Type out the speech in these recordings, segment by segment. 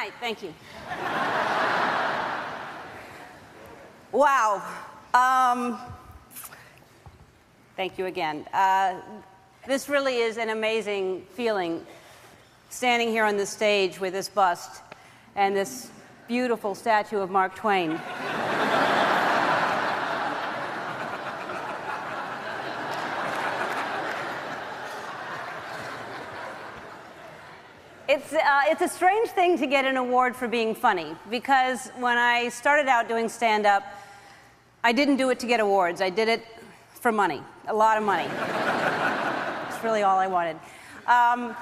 Night. Thank you. wow. Um, thank you again. Uh, this really is an amazing feeling standing here on the stage with this bust and this beautiful statue of Mark Twain. It's, uh, it's a strange thing to get an award for being funny because when I started out doing stand up, I didn't do it to get awards. I did it for money, a lot of money. It's really all I wanted. Um,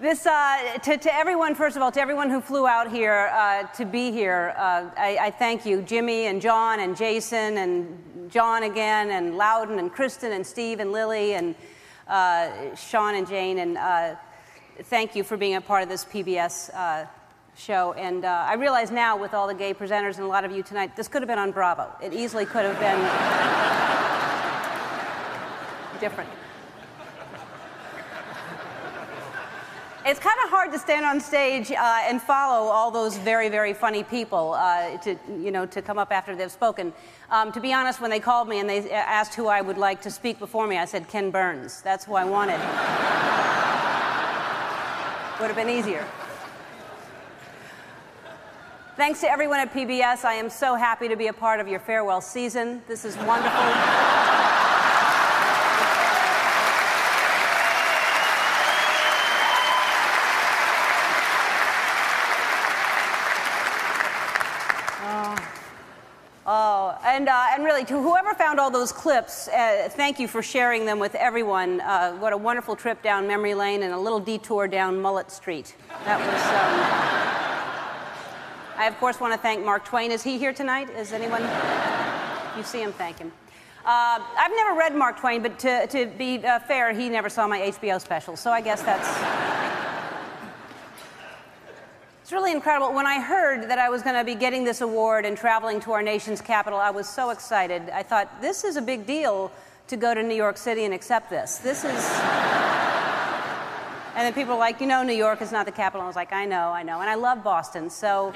this, uh, to, to, everyone, first of all, to everyone who flew out here uh, to be here, uh, I, I, thank you, Jimmy and John and Jason and John again, and Loudon and Kristen and Steve and Lily and uh, Sean and Jane and uh, thank you for being a part of this PBS uh, show. And uh, I realize now, with all the gay presenters and a lot of you tonight, this could have been on Bravo. It easily could have been different. It's kind of hard to stand on stage uh, and follow all those very, very funny people uh, to, you know, to come up after they've spoken. Um, to be honest, when they called me and they asked who I would like to speak before me, I said Ken Burns. That's who I wanted. Would have been easier. Thanks to everyone at PBS. I am so happy to be a part of your farewell season. This is wonderful. And, uh, and really, to whoever found all those clips, uh, thank you for sharing them with everyone. Uh, what a wonderful trip down memory lane and a little detour down Mullet Street. That was. Um... I, of course, want to thank Mark Twain. Is he here tonight? Is anyone? you see him, thank him. Uh, I've never read Mark Twain, but to, to be uh, fair, he never saw my HBO special, so I guess that's. It's really incredible. When I heard that I was going to be getting this award and traveling to our nation's capital, I was so excited. I thought, this is a big deal to go to New York City and accept this. This is. and then people were like, you know, New York is not the capital. I was like, I know, I know. And I love Boston, so.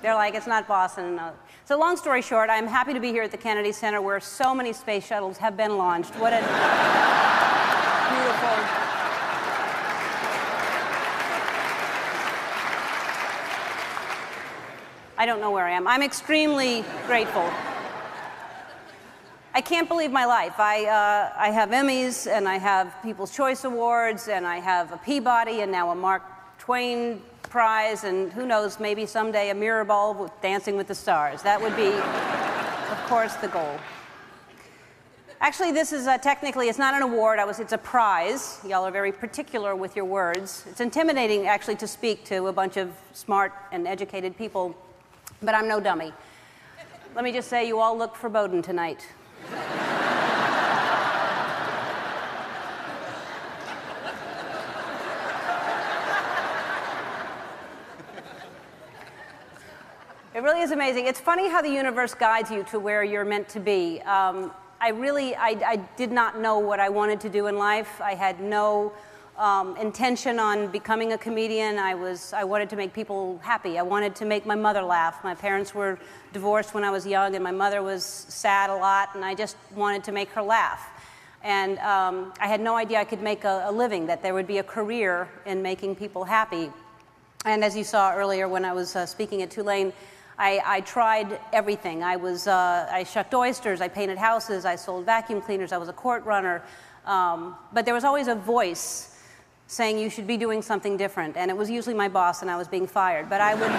They're like, it's not Boston. Uh, so, long story short, I'm happy to be here at the Kennedy Center where so many space shuttles have been launched. What a beautiful. I don't know where I am. I'm extremely grateful. I can't believe my life. I, uh, I have Emmys, and I have People's Choice Awards, and I have a Peabody, and now a Mark Twain Prize, and who knows, maybe someday a mirror ball with Dancing with the Stars. That would be, of course, the goal. Actually, this is uh, technically, it's not an award, I was, it's a prize. Y'all are very particular with your words. It's intimidating, actually, to speak to a bunch of smart and educated people but I'm no dummy. Let me just say, you all look foreboding tonight. It really is amazing. It's funny how the universe guides you to where you're meant to be. Um, I really, I, I, did not know what I wanted to do in life. I had no um, intention on becoming a comedian. I was I wanted to make people happy. I wanted to make my mother laugh. My parents were divorced when I was young, and my mother was sad a lot, and I just wanted to make her laugh. And um, I had no idea I could make a, a living, that there would be a career in making people happy. And as you saw earlier when I was uh, speaking at Tulane, I, I, tried everything. I was uh, I shucked oysters, I painted houses, I sold vacuum cleaners, I was a court runner. Um, but there was always a voice saying you should be doing something different. And it was usually my boss, and I was being fired. But I would.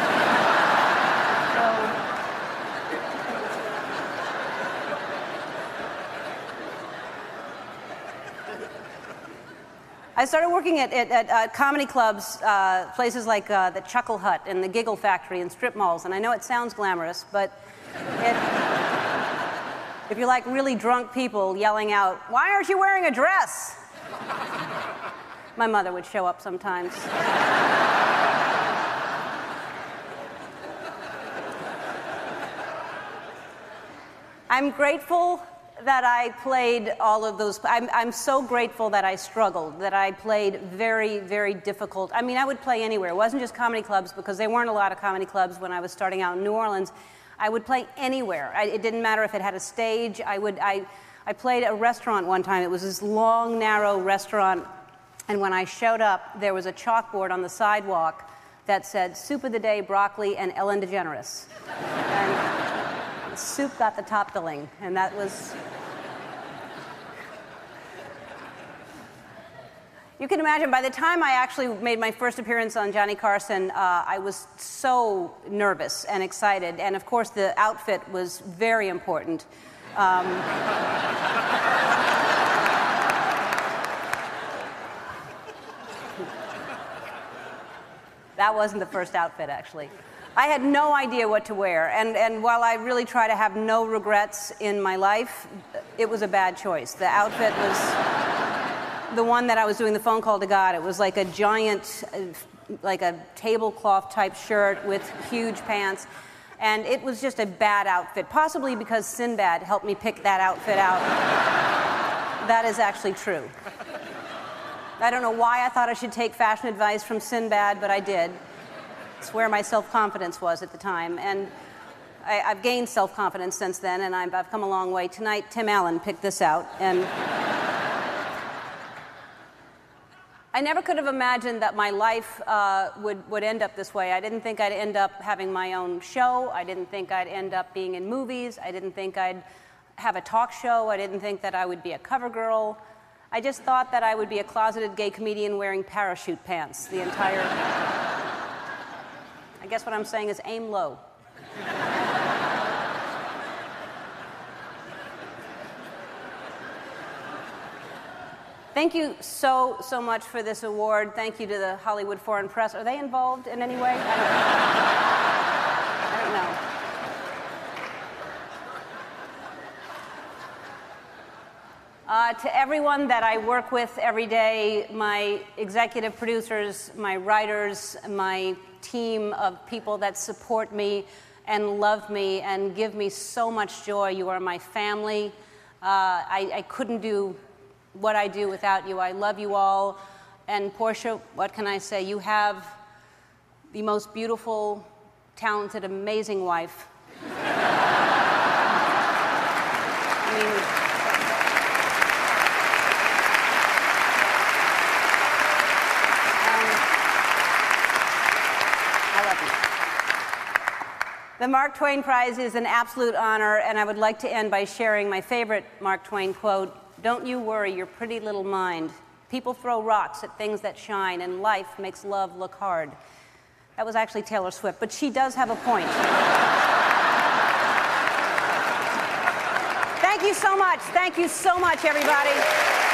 so, I started working at, at, at uh, comedy clubs, uh, places like uh, the Chuckle Hut and the Giggle Factory and strip malls. And I know it sounds glamorous, but it, if you like really drunk people yelling out, Why aren't you wearing a dress? My mother would show up sometimes. I'm grateful that I played all of those. I'm, I'm so grateful that I struggled, that I played very, very difficult. I mean, I would play anywhere. It wasn't just comedy clubs because there weren't a lot of comedy clubs when I was starting out in New Orleans. I would play anywhere. I, it didn't matter if it had a stage. I would. I, I played a restaurant one time. It was this long, narrow restaurant, and when I showed up, there was a chalkboard on the sidewalk that said "Soup of the Day, Broccoli, and Ellen DeGeneres." and soup got the top billing, and that was You can imagine by the time I actually made my first appearance on Johnny Carson, uh, I was so nervous and excited. And of course, the outfit was very important. Um, that wasn't the first outfit, actually. I had no idea what to wear. And, and while I really try to have no regrets in my life, it was a bad choice. The outfit was the one that I was doing the phone call to God, it was like a giant, uh, like a tablecloth type shirt with huge pants. And it was just a bad outfit, possibly because Sinbad helped me pick that outfit out. that is actually true. I don't know why I thought I should take fashion advice from Sinbad, but I did. It's where my self confidence was at the time. And I, have gained self confidence since then, and I've, I've come a long way. Tonight, Tim Allen picked this out. And. I never could have imagined that my life uh, would, would end up this way. I didn't think I'd end up having my own show. I didn't think I'd end up being in movies. I didn't think I'd have a talk show. I didn't think that I would be a cover girl. I just thought that I would be a closeted gay comedian wearing parachute pants the entire. I guess what I'm saying is aim low. Thank you so, so much for this award. Thank you to the Hollywood Foreign Press. Are they involved in any way? I don't, I don't know. Uh, to everyone that I work with every day, my executive producers, my writers, my team of people that support me and love me and give me so much joy. You are my family. Uh, I, I couldn't do what I do without you. I love you all. And Portia, what can I say? You have the most beautiful, talented, amazing wife. I mean, um, I love you. The Mark Twain Prize is an absolute honor, and I would like to end by sharing my favorite Mark Twain quote don't you worry your pretty little mind. People throw rocks at things that shine, and life makes love look hard. That was actually Taylor Swift, but she does have a point. Thank you so much. Thank you so much, everybody.